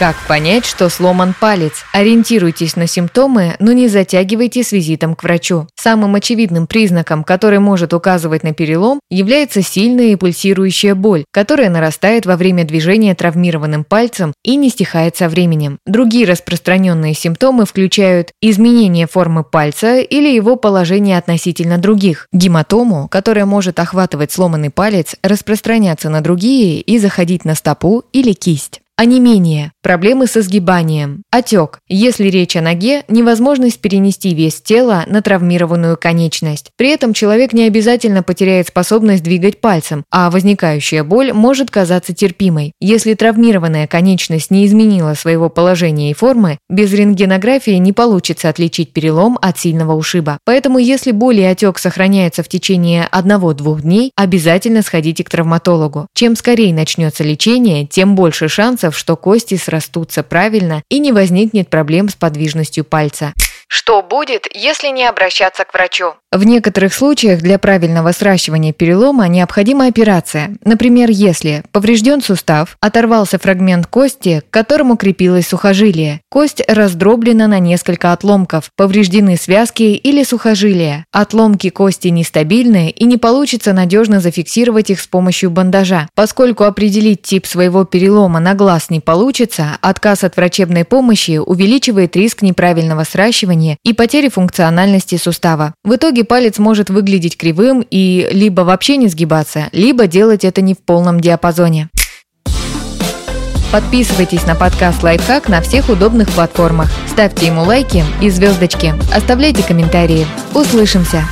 Как понять, что сломан палец? Ориентируйтесь на симптомы, но не затягивайте с визитом к врачу. Самым очевидным признаком, который может указывать на перелом, является сильная и пульсирующая боль, которая нарастает во время движения травмированным пальцем и не стихает со временем. Другие распространенные симптомы включают изменение формы пальца или его положение относительно других, гематому, которая может охватывать сломанный палец, распространяться на другие и заходить на стопу или кисть. Онемение, проблемы со сгибанием, отек. Если речь о ноге, невозможность перенести вес тела на травмированную конечность. При этом человек не обязательно потеряет способность двигать пальцем, а возникающая боль может казаться терпимой. Если травмированная конечность не изменила своего положения и формы, без рентгенографии не получится отличить перелом от сильного ушиба. Поэтому если боль и отек сохраняются в течение 1-2 дней, обязательно сходите к травматологу. Чем скорее начнется лечение, тем больше шансов шансов, что кости срастутся правильно и не возникнет проблем с подвижностью пальца. Что будет, если не обращаться к врачу? В некоторых случаях для правильного сращивания перелома необходима операция. Например, если поврежден сустав, оторвался фрагмент кости, к которому крепилось сухожилие, кость раздроблена на несколько отломков, повреждены связки или сухожилия, отломки кости нестабильны и не получится надежно зафиксировать их с помощью бандажа. Поскольку определить тип своего перелома на глаз не получится, отказ от врачебной помощи увеличивает риск неправильного сращивания и потери функциональности сустава. В итоге палец может выглядеть кривым и либо вообще не сгибаться, либо делать это не в полном диапазоне. Подписывайтесь на подкаст «Лайфхак» на всех удобных платформах. Ставьте ему лайки и звездочки. Оставляйте комментарии. Услышимся!